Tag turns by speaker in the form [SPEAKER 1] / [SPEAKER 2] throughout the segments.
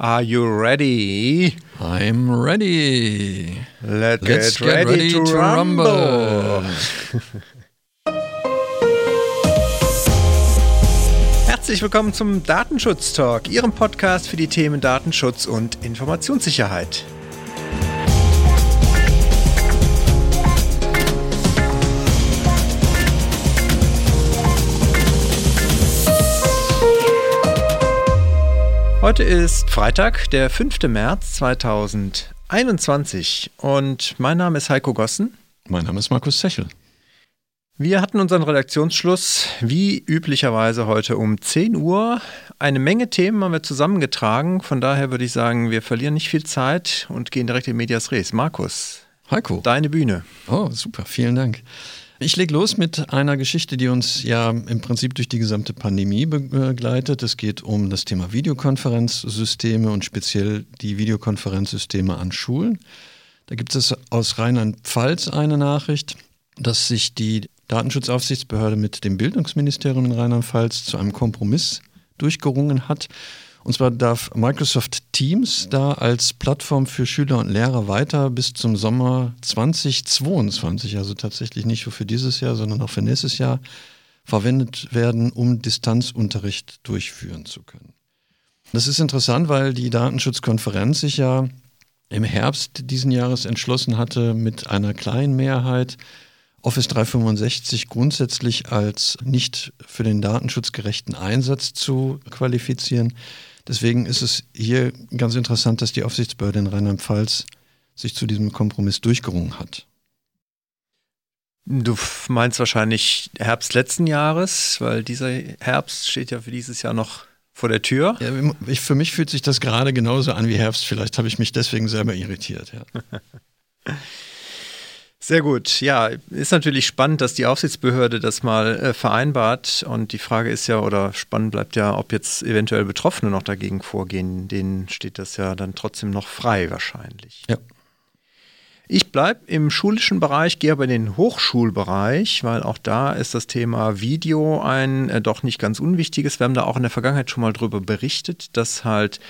[SPEAKER 1] Are you ready?
[SPEAKER 2] I'm ready.
[SPEAKER 1] Let
[SPEAKER 2] Let's
[SPEAKER 1] get, ready, to, rumble. Herzlich willkommen zum Datenschutz Talk, Ihrem Podcast für die Themen Datenschutz und Informationssicherheit. Heute ist Freitag, der 5. März 2021 und mein Name ist Heiko Gossen.
[SPEAKER 2] Mein Name ist Markus Sechel.
[SPEAKER 1] Wir hatten unseren Redaktionsschluss wie üblicherweise heute um 10 Uhr. Eine Menge Themen haben wir zusammengetragen. Von daher würde ich sagen, wir verlieren nicht viel Zeit und gehen direkt in Medias Res. Markus.
[SPEAKER 2] Heiko.
[SPEAKER 1] Deine Bühne.
[SPEAKER 2] Oh, super. Vielen Dank. Ich lege los mit einer Geschichte, die uns ja im Prinzip durch die gesamte Pandemie begleitet. Es geht um das Thema Videokonferenzsysteme und speziell die Videokonferenzsysteme an Schulen. Da gibt es aus Rheinland-Pfalz eine Nachricht, dass sich die Datenschutzaufsichtsbehörde mit dem Bildungsministerium in Rheinland-Pfalz zu einem Kompromiss durchgerungen hat und zwar darf Microsoft Teams da als Plattform für Schüler und Lehrer weiter bis zum Sommer 2022, also tatsächlich nicht nur für dieses Jahr, sondern auch für nächstes Jahr, verwendet werden, um Distanzunterricht durchführen zu können. Das ist interessant, weil die Datenschutzkonferenz sich ja im Herbst diesen Jahres entschlossen hatte, mit einer kleinen Mehrheit Office 365 grundsätzlich als nicht für den datenschutzgerechten Einsatz zu qualifizieren. Deswegen ist es hier ganz interessant, dass die Aufsichtsbehörde in Rheinland-Pfalz sich zu diesem Kompromiss durchgerungen hat.
[SPEAKER 1] Du meinst wahrscheinlich Herbst letzten Jahres, weil dieser Herbst steht ja für dieses Jahr noch vor der Tür.
[SPEAKER 2] Ja, ich, für mich fühlt sich das gerade genauso an wie Herbst. Vielleicht habe ich mich deswegen selber irritiert. Ja.
[SPEAKER 1] Sehr gut. Ja, ist natürlich spannend, dass die Aufsichtsbehörde das mal äh, vereinbart. Und die Frage ist ja, oder spannend bleibt ja, ob jetzt eventuell Betroffene noch dagegen vorgehen. Denen steht das ja dann trotzdem noch frei wahrscheinlich.
[SPEAKER 2] Ja.
[SPEAKER 1] Ich bleibe im schulischen Bereich, gehe aber in den Hochschulbereich, weil auch da ist das Thema Video ein äh, doch nicht ganz unwichtiges. Wir haben da auch in der Vergangenheit schon mal drüber berichtet, dass halt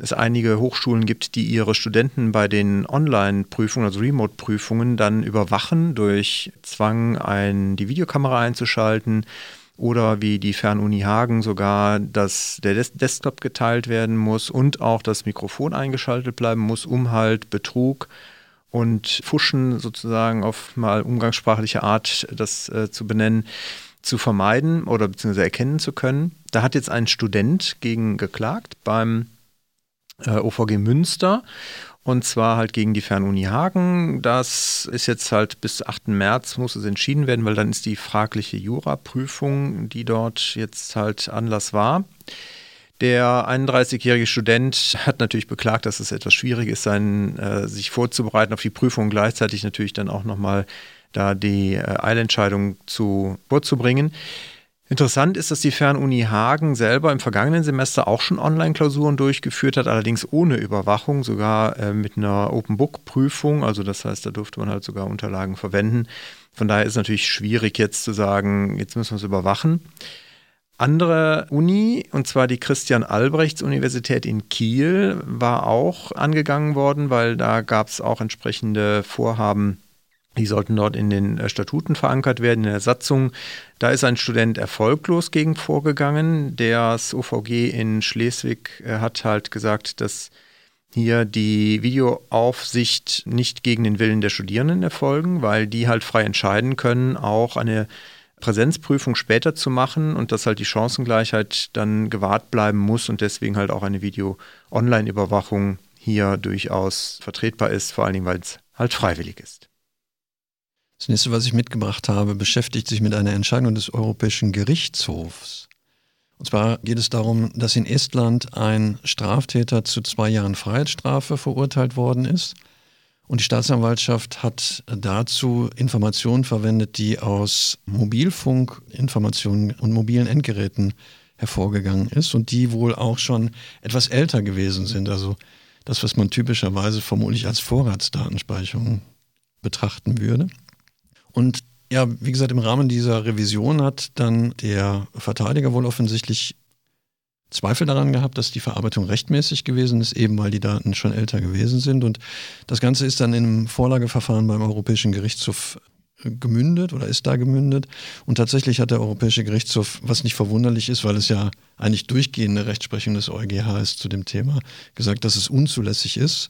[SPEAKER 1] es einige Hochschulen gibt, die ihre Studenten bei den Online-Prüfungen, also Remote-Prüfungen, dann überwachen durch Zwang, ein, die Videokamera einzuschalten oder wie die Fernuni Hagen sogar, dass der Des Desktop geteilt werden muss und auch das Mikrofon eingeschaltet bleiben muss, um halt Betrug und Fuschen sozusagen auf mal umgangssprachliche Art das äh, zu benennen, zu vermeiden oder beziehungsweise erkennen zu können. Da hat jetzt ein Student gegen geklagt beim äh, OVG Münster. Und zwar halt gegen die Fernuni Hagen. Das ist jetzt halt bis 8. März muss es entschieden werden, weil dann ist die fragliche Juraprüfung, die dort jetzt halt Anlass war. Der 31-jährige Student hat natürlich beklagt, dass es etwas schwierig ist, sein, äh, sich vorzubereiten auf die Prüfung und gleichzeitig natürlich dann auch nochmal da die äh, Eilentscheidung zu, vorzubringen. Interessant ist, dass die Fernuni Hagen selber im vergangenen Semester auch schon Online-Klausuren durchgeführt hat, allerdings ohne Überwachung, sogar äh, mit einer Open-Book-Prüfung. Also das heißt, da durfte man halt sogar Unterlagen verwenden. Von daher ist es natürlich schwierig jetzt zu sagen, jetzt müssen wir es überwachen. Andere Uni, und zwar die Christian-Albrechts-Universität in Kiel, war auch angegangen worden, weil da gab es auch entsprechende Vorhaben, die sollten dort in den äh, Statuten verankert werden, in der Satzung. Da ist ein Student erfolglos gegen vorgegangen. Das OVG in Schleswig äh, hat halt gesagt, dass hier die Videoaufsicht nicht gegen den Willen der Studierenden erfolgen, weil die halt frei entscheiden können, auch eine Präsenzprüfung später zu machen und dass halt die Chancengleichheit dann gewahrt bleiben muss und deswegen halt auch eine Video-Online-Überwachung hier durchaus vertretbar ist, vor allen Dingen, weil es halt freiwillig ist.
[SPEAKER 2] Das nächste, was ich mitgebracht habe, beschäftigt sich mit einer Entscheidung des Europäischen Gerichtshofs. Und zwar geht es darum, dass in Estland ein Straftäter zu zwei Jahren Freiheitsstrafe verurteilt worden ist. Und die Staatsanwaltschaft hat dazu Informationen verwendet, die aus Mobilfunkinformationen und mobilen Endgeräten hervorgegangen ist und die wohl auch schon etwas älter gewesen sind. Also das, was man typischerweise vermutlich als Vorratsdatenspeicherung betrachten würde. Und ja, wie gesagt, im Rahmen dieser Revision hat dann der Verteidiger wohl offensichtlich Zweifel daran gehabt, dass die Verarbeitung rechtmäßig gewesen ist, eben weil die Daten schon älter gewesen sind. Und das Ganze ist dann in einem Vorlageverfahren beim Europäischen Gerichtshof gemündet oder ist da gemündet. Und tatsächlich hat der Europäische Gerichtshof, was nicht verwunderlich ist, weil es ja eigentlich durchgehende Rechtsprechung des EuGH ist zu dem Thema, gesagt, dass es unzulässig ist.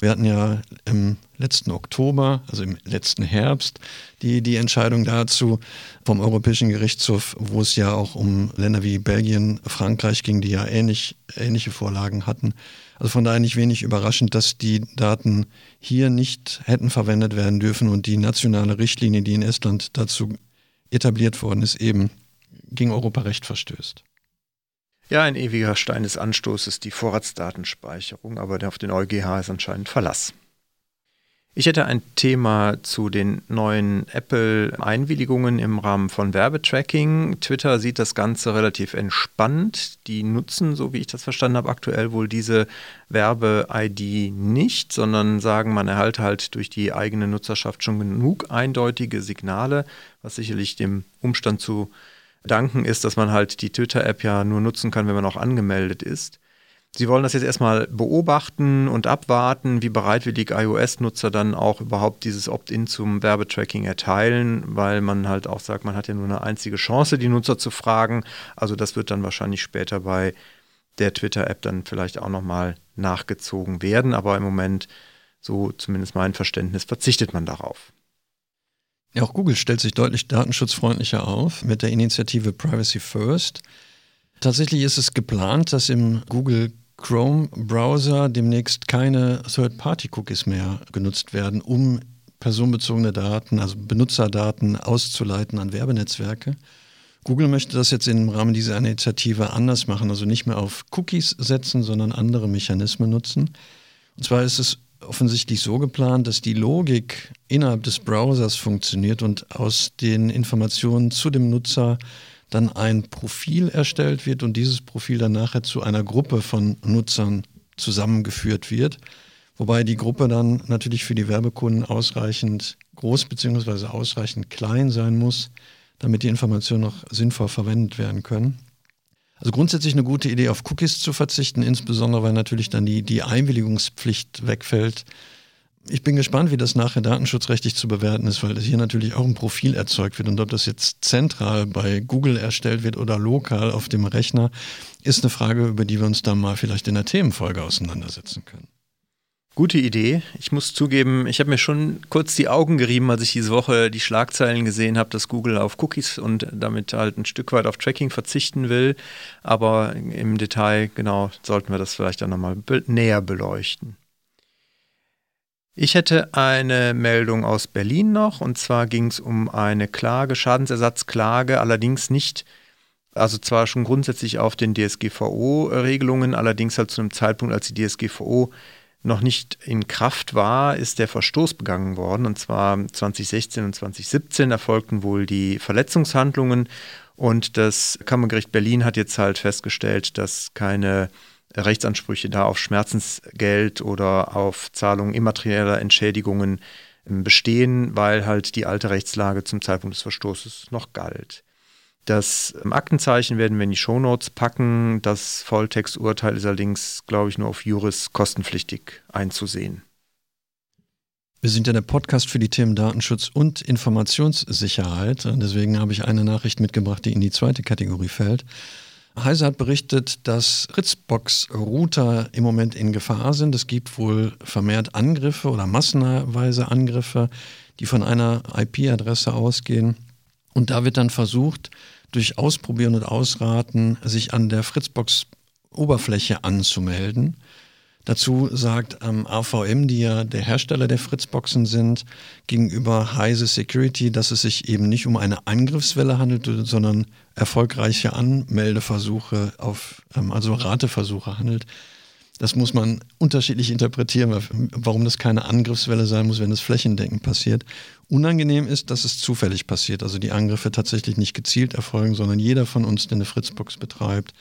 [SPEAKER 2] Wir hatten ja im letzten Oktober, also im letzten Herbst, die, die Entscheidung dazu vom Europäischen Gerichtshof, wo es ja auch um Länder wie Belgien, Frankreich ging, die ja ähnlich, ähnliche Vorlagen hatten. Also von daher nicht wenig überraschend, dass die Daten hier nicht hätten verwendet werden dürfen und die nationale Richtlinie, die in Estland dazu etabliert worden ist, eben gegen Europarecht verstößt.
[SPEAKER 1] Ja, ein ewiger Stein des Anstoßes die Vorratsdatenspeicherung, aber auf den EuGH ist anscheinend Verlass. Ich hätte ein Thema zu den neuen Apple-Einwilligungen im Rahmen von Werbetracking. Twitter sieht das Ganze relativ entspannt. Die nutzen, so wie ich das verstanden habe, aktuell wohl diese Werbe-ID nicht, sondern sagen, man erhalte halt durch die eigene Nutzerschaft schon genug eindeutige Signale, was sicherlich dem Umstand zu danken ist, dass man halt die Twitter-App ja nur nutzen kann, wenn man auch angemeldet ist. Sie wollen das jetzt erstmal beobachten und abwarten, wie bereitwillig iOS-Nutzer dann auch überhaupt dieses Opt-in zum Werbetracking erteilen, weil man halt auch sagt, man hat ja nur eine einzige Chance, die Nutzer zu fragen. Also das wird dann wahrscheinlich später bei der Twitter-App dann vielleicht auch nochmal nachgezogen werden. Aber im Moment, so zumindest mein Verständnis, verzichtet man darauf.
[SPEAKER 2] Auch Google stellt sich deutlich datenschutzfreundlicher auf mit der Initiative Privacy First. Tatsächlich ist es geplant, dass im Google Chrome Browser demnächst keine Third-Party-Cookies mehr genutzt werden, um personenbezogene Daten, also Benutzerdaten auszuleiten an Werbenetzwerke. Google möchte das jetzt im Rahmen dieser Initiative anders machen, also nicht mehr auf Cookies setzen, sondern andere Mechanismen nutzen. Und zwar ist es offensichtlich so geplant, dass die Logik innerhalb des Browsers funktioniert und aus den Informationen zu dem Nutzer dann ein Profil erstellt wird und dieses Profil dann nachher zu einer Gruppe von Nutzern zusammengeführt wird. Wobei die Gruppe dann natürlich für die Werbekunden ausreichend groß bzw. ausreichend klein sein muss, damit die Informationen noch sinnvoll verwendet werden können. Also grundsätzlich eine gute Idee, auf Cookies zu verzichten, insbesondere weil natürlich dann die, die Einwilligungspflicht wegfällt. Ich bin gespannt, wie das nachher datenschutzrechtlich zu bewerten ist, weil hier natürlich auch ein Profil erzeugt wird. Und ob das jetzt zentral bei Google erstellt wird oder lokal auf dem Rechner, ist eine Frage, über die wir uns dann mal vielleicht in der Themenfolge auseinandersetzen können.
[SPEAKER 1] Gute Idee. Ich muss zugeben, ich habe mir schon kurz die Augen gerieben, als ich diese Woche die Schlagzeilen gesehen habe, dass Google auf Cookies und damit halt ein Stück weit auf Tracking verzichten will. Aber im Detail, genau, sollten wir das vielleicht dann nochmal be näher beleuchten. Ich hätte eine Meldung aus Berlin noch, und zwar ging es um eine Klage, Schadensersatzklage, allerdings nicht also zwar schon grundsätzlich auf den DSGVO-Regelungen, allerdings halt zu einem Zeitpunkt, als die DSGVO noch nicht in Kraft war, ist der Verstoß begangen worden. Und zwar 2016 und 2017 erfolgten wohl die Verletzungshandlungen. Und das Kammergericht Berlin hat jetzt halt festgestellt, dass keine Rechtsansprüche da auf Schmerzensgeld oder auf Zahlung immaterieller Entschädigungen bestehen, weil halt die alte Rechtslage zum Zeitpunkt des Verstoßes noch galt. Das ähm, Aktenzeichen werden wir in die Shownotes packen. Das Volltexturteil ist allerdings, glaube ich, nur auf Juris kostenpflichtig einzusehen.
[SPEAKER 2] Wir sind ja der Podcast für die Themen Datenschutz und Informationssicherheit. Deswegen habe ich eine Nachricht mitgebracht, die in die zweite Kategorie fällt. Heise hat berichtet, dass Fritzbox-Router im Moment in Gefahr sind. Es gibt wohl vermehrt Angriffe oder massenweise Angriffe, die von einer IP-Adresse ausgehen. Und da wird dann versucht, durch Ausprobieren und Ausraten sich an der Fritzbox-Oberfläche anzumelden. Dazu sagt ähm, AVM, die ja der Hersteller der Fritzboxen sind, gegenüber Heise Security, dass es sich eben nicht um eine Angriffswelle handelt, sondern erfolgreiche Anmeldeversuche auf, ähm, also Rateversuche handelt. Das muss man unterschiedlich interpretieren, warum das keine Angriffswelle sein muss, wenn das flächendeckend passiert. Unangenehm ist, dass es zufällig passiert, also die Angriffe tatsächlich nicht gezielt erfolgen, sondern jeder von uns, der eine Fritzbox betreibt,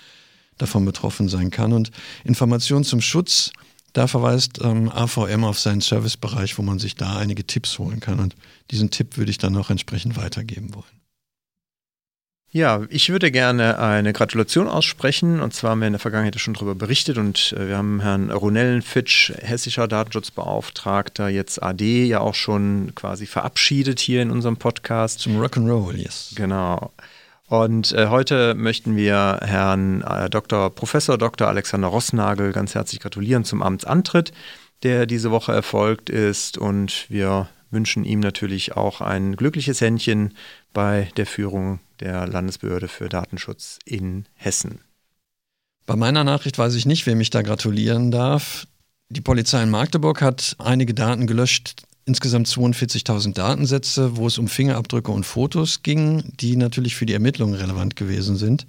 [SPEAKER 2] davon betroffen sein kann. Und Informationen zum Schutz, da verweist ähm, AVM auf seinen Servicebereich, wo man sich da einige Tipps holen kann. Und diesen Tipp würde ich dann auch entsprechend weitergeben wollen.
[SPEAKER 1] Ja, ich würde gerne eine Gratulation aussprechen. Und zwar haben wir in der Vergangenheit schon darüber berichtet und äh, wir haben Herrn Ronellenfitsch, hessischer Datenschutzbeauftragter, jetzt AD, ja auch schon quasi verabschiedet hier in unserem Podcast.
[SPEAKER 2] Zum Rock'n'Roll, yes.
[SPEAKER 1] Genau. Und äh, heute möchten wir Herrn äh, Dr. Professor Dr. Alexander Rossnagel ganz herzlich gratulieren zum Amtsantritt, der diese Woche erfolgt ist. Und wir wünschen ihm natürlich auch ein glückliches Händchen bei der Führung der Landesbehörde für Datenschutz in Hessen.
[SPEAKER 2] Bei meiner Nachricht weiß ich nicht, wem ich da gratulieren darf. Die Polizei in Magdeburg hat einige Daten gelöscht, insgesamt 42.000 Datensätze, wo es um Fingerabdrücke und Fotos ging, die natürlich für die Ermittlungen relevant gewesen sind.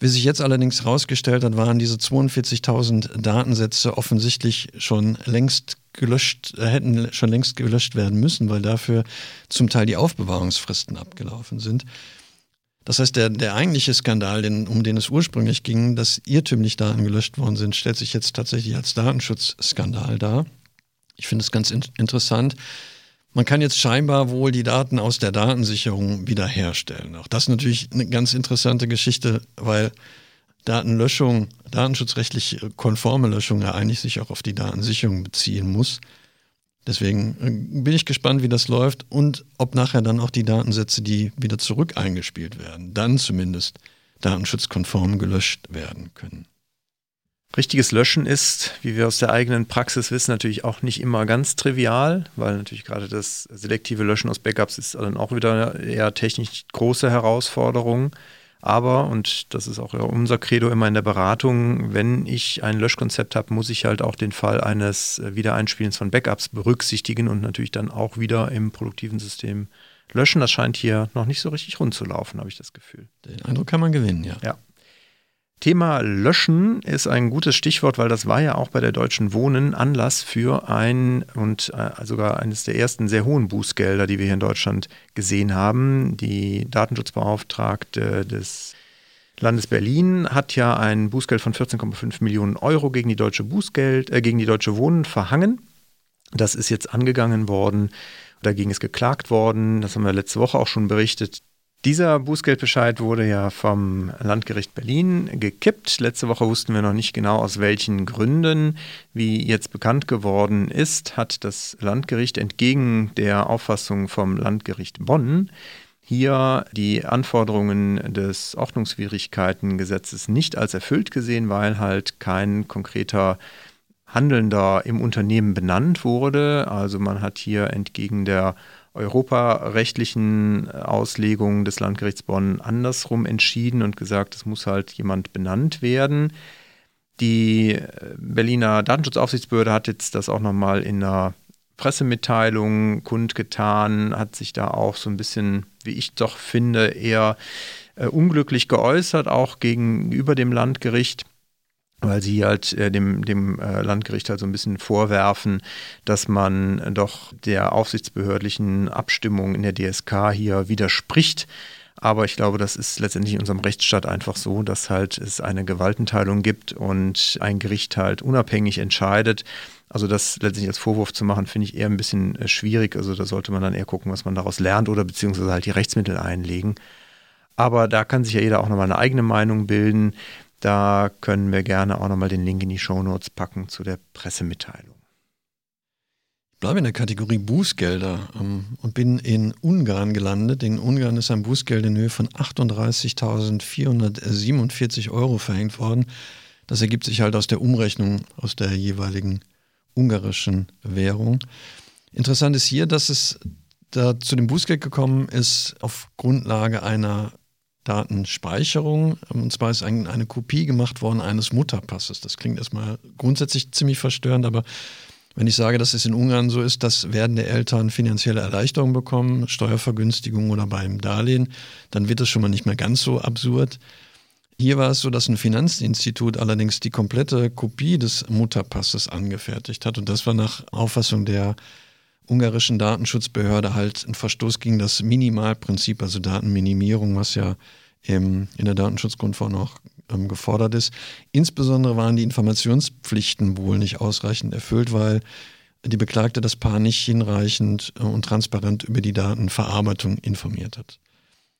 [SPEAKER 2] Wie sich jetzt allerdings herausgestellt hat, waren diese 42.000 Datensätze offensichtlich schon längst gelöscht, äh, hätten schon längst gelöscht werden müssen, weil dafür zum Teil die Aufbewahrungsfristen abgelaufen sind. Das heißt, der, der eigentliche Skandal, den, um den es ursprünglich ging, dass irrtümlich Daten gelöscht worden sind, stellt sich jetzt tatsächlich als Datenschutzskandal dar. Ich finde es ganz in interessant. Man kann jetzt scheinbar wohl die Daten aus der Datensicherung wiederherstellen. Auch das ist natürlich eine ganz interessante Geschichte, weil Datenlöschung, datenschutzrechtlich konforme Löschung ja eigentlich sich auch auf die Datensicherung beziehen muss. Deswegen äh, bin ich gespannt, wie das läuft und ob nachher dann auch die Datensätze, die wieder zurück eingespielt werden, dann zumindest datenschutzkonform gelöscht werden können.
[SPEAKER 1] Richtiges Löschen ist, wie wir aus der eigenen Praxis wissen, natürlich auch nicht immer ganz trivial, weil natürlich gerade das selektive Löschen aus Backups ist dann auch wieder eher technisch große Herausforderung. Aber, und das ist auch unser Credo immer in der Beratung, wenn ich ein Löschkonzept habe, muss ich halt auch den Fall eines Wiedereinspielens von Backups berücksichtigen und natürlich dann auch wieder im produktiven System löschen. Das scheint hier noch nicht so richtig rund zu laufen, habe ich das Gefühl.
[SPEAKER 2] Den Eindruck kann man gewinnen, ja.
[SPEAKER 1] Ja. Thema Löschen ist ein gutes Stichwort, weil das war ja auch bei der Deutschen Wohnen Anlass für ein und äh, sogar eines der ersten sehr hohen Bußgelder, die wir hier in Deutschland gesehen haben. Die Datenschutzbeauftragte des Landes Berlin hat ja ein Bußgeld von 14,5 Millionen Euro gegen die Deutsche Bußgeld, äh, gegen die Deutsche Wohnen verhangen. Das ist jetzt angegangen worden. Dagegen ist geklagt worden. Das haben wir letzte Woche auch schon berichtet. Dieser Bußgeldbescheid wurde ja vom Landgericht Berlin gekippt. Letzte Woche wussten wir noch nicht genau aus welchen Gründen. Wie jetzt bekannt geworden ist, hat das Landgericht entgegen der Auffassung vom Landgericht Bonn hier die Anforderungen des Ordnungswidrigkeitengesetzes nicht als erfüllt gesehen, weil halt kein konkreter Handelnder im Unternehmen benannt wurde. Also man hat hier entgegen der europarechtlichen Auslegungen des Landgerichts Bonn andersrum entschieden und gesagt, es muss halt jemand benannt werden. Die Berliner Datenschutzaufsichtsbehörde hat jetzt das auch nochmal in einer Pressemitteilung kundgetan, hat sich da auch so ein bisschen, wie ich doch finde, eher äh, unglücklich geäußert, auch gegenüber dem Landgericht weil sie halt äh, dem, dem äh, Landgericht halt so ein bisschen vorwerfen, dass man doch der aufsichtsbehördlichen Abstimmung in der DSK hier widerspricht. Aber ich glaube, das ist letztendlich in unserem Rechtsstaat einfach so, dass halt es eine Gewaltenteilung gibt und ein Gericht halt unabhängig entscheidet. Also das letztendlich als Vorwurf zu machen, finde ich eher ein bisschen äh, schwierig. Also da sollte man dann eher gucken, was man daraus lernt oder beziehungsweise halt die Rechtsmittel einlegen. Aber da kann sich ja jeder auch nochmal eine eigene Meinung bilden. Da können wir gerne auch nochmal den Link in die Show Notes packen zu der Pressemitteilung.
[SPEAKER 2] Ich bleibe in der Kategorie Bußgelder ähm, und bin in Ungarn gelandet. In Ungarn ist ein Bußgeld in Höhe von 38.447 Euro verhängt worden. Das ergibt sich halt aus der Umrechnung aus der jeweiligen ungarischen Währung. Interessant ist hier, dass es da zu dem Bußgeld gekommen ist auf Grundlage einer Datenspeicherung. Und zwar ist ein, eine Kopie gemacht worden eines Mutterpasses. Das klingt erstmal grundsätzlich ziemlich verstörend, aber wenn ich sage, dass es in Ungarn so ist, dass werdende Eltern finanzielle Erleichterungen bekommen, Steuervergünstigung oder beim Darlehen, dann wird es schon mal nicht mehr ganz so absurd. Hier war es so, dass ein Finanzinstitut allerdings die komplette Kopie des Mutterpasses angefertigt hat. Und das war nach Auffassung der ungarischen Datenschutzbehörde halt ein Verstoß gegen das Minimalprinzip, also Datenminimierung, was ja in der Datenschutzgrundverordnung auch ähm, gefordert ist. Insbesondere waren die Informationspflichten wohl nicht ausreichend erfüllt, weil die Beklagte das Paar nicht hinreichend äh, und transparent über die Datenverarbeitung informiert hat.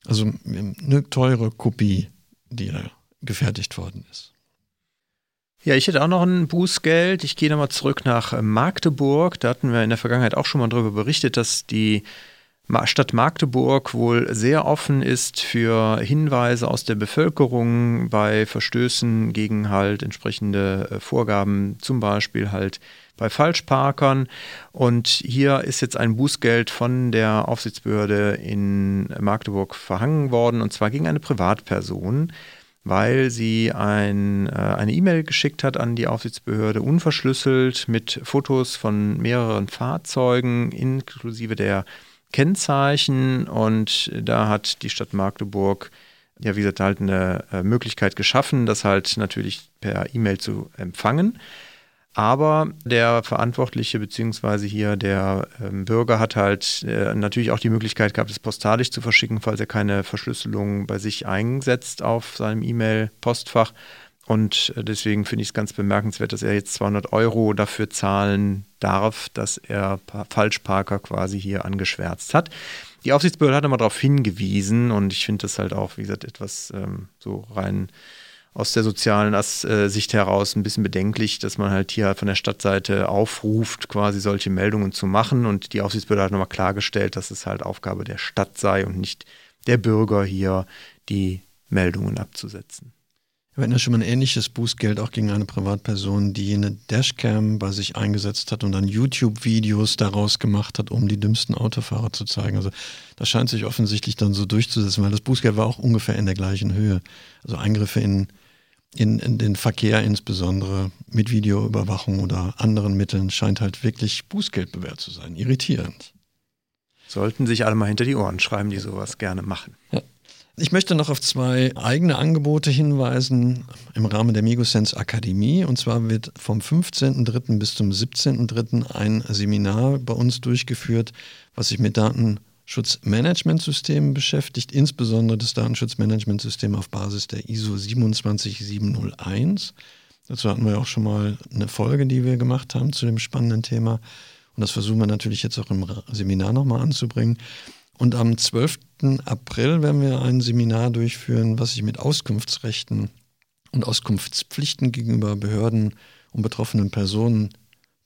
[SPEAKER 2] Also eine teure Kopie, die da gefertigt worden ist.
[SPEAKER 1] Ja, ich hätte auch noch ein Bußgeld. Ich gehe nochmal zurück nach Magdeburg. Da hatten wir in der Vergangenheit auch schon mal darüber berichtet, dass die Stadt Magdeburg wohl sehr offen ist für Hinweise aus der Bevölkerung bei Verstößen gegen halt entsprechende äh, Vorgaben, zum Beispiel halt bei Falschparkern. Und hier ist jetzt ein Bußgeld von der Aufsichtsbehörde in Magdeburg verhangen worden, und zwar gegen eine Privatperson weil sie ein, äh, eine E-Mail geschickt hat an die Aufsichtsbehörde, unverschlüsselt mit Fotos von mehreren Fahrzeugen inklusive der Kennzeichen und da hat die Stadt Magdeburg ja, wie gesagt, halt eine äh, Möglichkeit geschaffen, das halt natürlich per E-Mail zu empfangen. Aber der Verantwortliche beziehungsweise hier der ähm, Bürger hat halt äh, natürlich auch die Möglichkeit gehabt, es postalisch zu verschicken, falls er keine Verschlüsselung bei sich einsetzt auf seinem E-Mail-Postfach. Und äh, deswegen finde ich es ganz bemerkenswert, dass er jetzt 200 Euro dafür zahlen darf, dass er Falschparker quasi hier angeschwärzt hat. Die Aufsichtsbehörde hat immer darauf hingewiesen und ich finde das halt auch, wie gesagt, etwas ähm, so rein aus der sozialen äh, Sicht heraus ein bisschen bedenklich, dass man halt hier von der Stadtseite aufruft, quasi solche Meldungen zu machen. Und die Aufsichtsbehörde hat nochmal klargestellt, dass es halt Aufgabe der Stadt sei und nicht der Bürger hier die Meldungen abzusetzen.
[SPEAKER 2] Wir hatten ja schon mal ein ähnliches Bußgeld auch gegen eine Privatperson, die eine Dashcam bei sich eingesetzt hat und dann YouTube-Videos daraus gemacht hat, um die dümmsten Autofahrer zu zeigen. Also das scheint sich offensichtlich dann so durchzusetzen, weil das Bußgeld war auch ungefähr in der gleichen Höhe. Also Eingriffe in, in, in den Verkehr insbesondere mit Videoüberwachung oder anderen Mitteln scheint halt wirklich Bußgeldbewährt zu sein. Irritierend.
[SPEAKER 1] Sollten sich alle mal hinter die Ohren schreiben, die sowas gerne machen.
[SPEAKER 2] Ja. Ich möchte noch auf zwei eigene Angebote hinweisen im Rahmen der Migosense Akademie. Und zwar wird vom 15.03. bis zum 17.03. ein Seminar bei uns durchgeführt, was sich mit Datenschutzmanagementsystemen beschäftigt, insbesondere das Datenschutzmanagementsystem auf Basis der ISO 27701. Dazu hatten wir auch schon mal eine Folge, die wir gemacht haben zu dem spannenden Thema. Und das versuchen wir natürlich jetzt auch im Seminar nochmal anzubringen. Und am 12. April werden wir ein Seminar durchführen, was sich mit Auskunftsrechten und Auskunftspflichten gegenüber Behörden und betroffenen Personen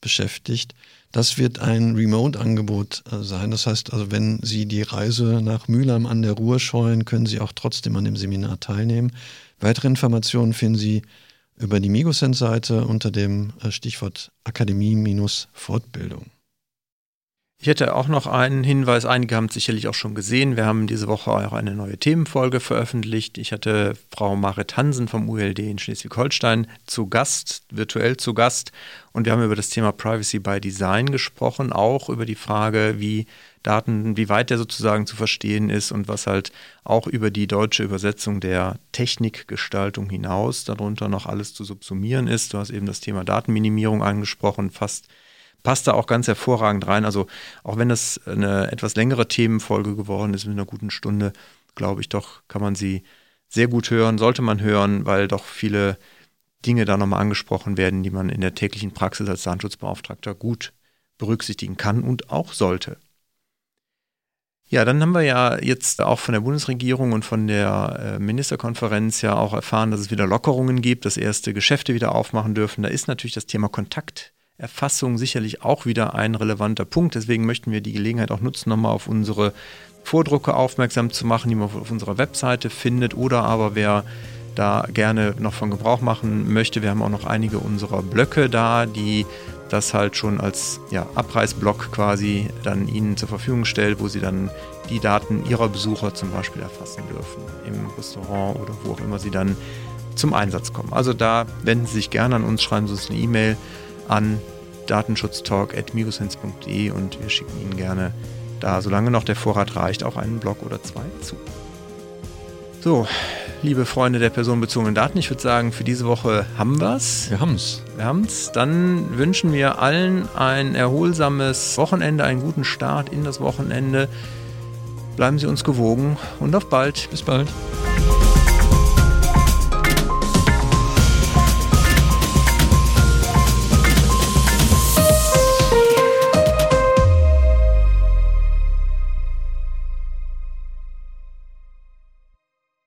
[SPEAKER 2] beschäftigt. Das wird ein Remote-Angebot äh, sein. Das heißt also, wenn Sie die Reise nach Mülheim an der Ruhr scheuen, können Sie auch trotzdem an dem Seminar teilnehmen. Weitere Informationen finden Sie über die Migosense-Seite unter dem äh, Stichwort Akademie-Fortbildung.
[SPEAKER 1] Ich hätte auch noch einen Hinweis, einige haben es sicherlich auch schon gesehen. Wir haben diese Woche auch eine neue Themenfolge veröffentlicht. Ich hatte Frau Marit Hansen vom ULD in Schleswig-Holstein zu Gast, virtuell zu Gast. Und wir haben über das Thema Privacy by Design gesprochen, auch über die Frage, wie Daten, wie weit der sozusagen zu verstehen ist und was halt auch über die deutsche Übersetzung der Technikgestaltung hinaus darunter noch alles zu subsumieren ist. Du hast eben das Thema Datenminimierung angesprochen, fast passt da auch ganz hervorragend rein. Also auch wenn das eine etwas längere Themenfolge geworden ist mit einer guten Stunde, glaube ich doch, kann man sie sehr gut hören, sollte man hören, weil doch viele Dinge da nochmal angesprochen werden, die man in der täglichen Praxis als Datenschutzbeauftragter gut berücksichtigen kann und auch sollte. Ja, dann haben wir ja jetzt auch von der Bundesregierung und von der äh, Ministerkonferenz ja auch erfahren, dass es wieder Lockerungen gibt, dass erste Geschäfte wieder aufmachen dürfen. Da ist natürlich das Thema Kontakt Erfassung sicherlich auch wieder ein relevanter Punkt. Deswegen möchten wir die Gelegenheit auch nutzen, nochmal auf unsere Vordrucke aufmerksam zu machen, die man auf unserer Webseite findet. Oder aber wer da gerne noch von Gebrauch machen möchte, wir haben auch noch einige unserer Blöcke da, die das halt schon als ja, Abreißblock quasi dann Ihnen zur Verfügung stellt, wo Sie dann die Daten Ihrer Besucher zum Beispiel erfassen dürfen, im Restaurant oder wo auch immer Sie dann zum Einsatz kommen. Also da wenden Sie sich gerne an uns, schreiben Sie uns eine E-Mail an datenschutztalk.migosense.de und wir schicken Ihnen gerne da, solange noch der Vorrat reicht, auch einen Blog oder zwei zu. So, liebe Freunde der personenbezogenen Daten, ich würde sagen, für diese Woche haben wir es.
[SPEAKER 2] Wir haben es.
[SPEAKER 1] Wir haben es. Dann wünschen wir allen ein erholsames Wochenende, einen guten Start in das Wochenende. Bleiben Sie uns gewogen und auf bald.
[SPEAKER 2] Bis bald.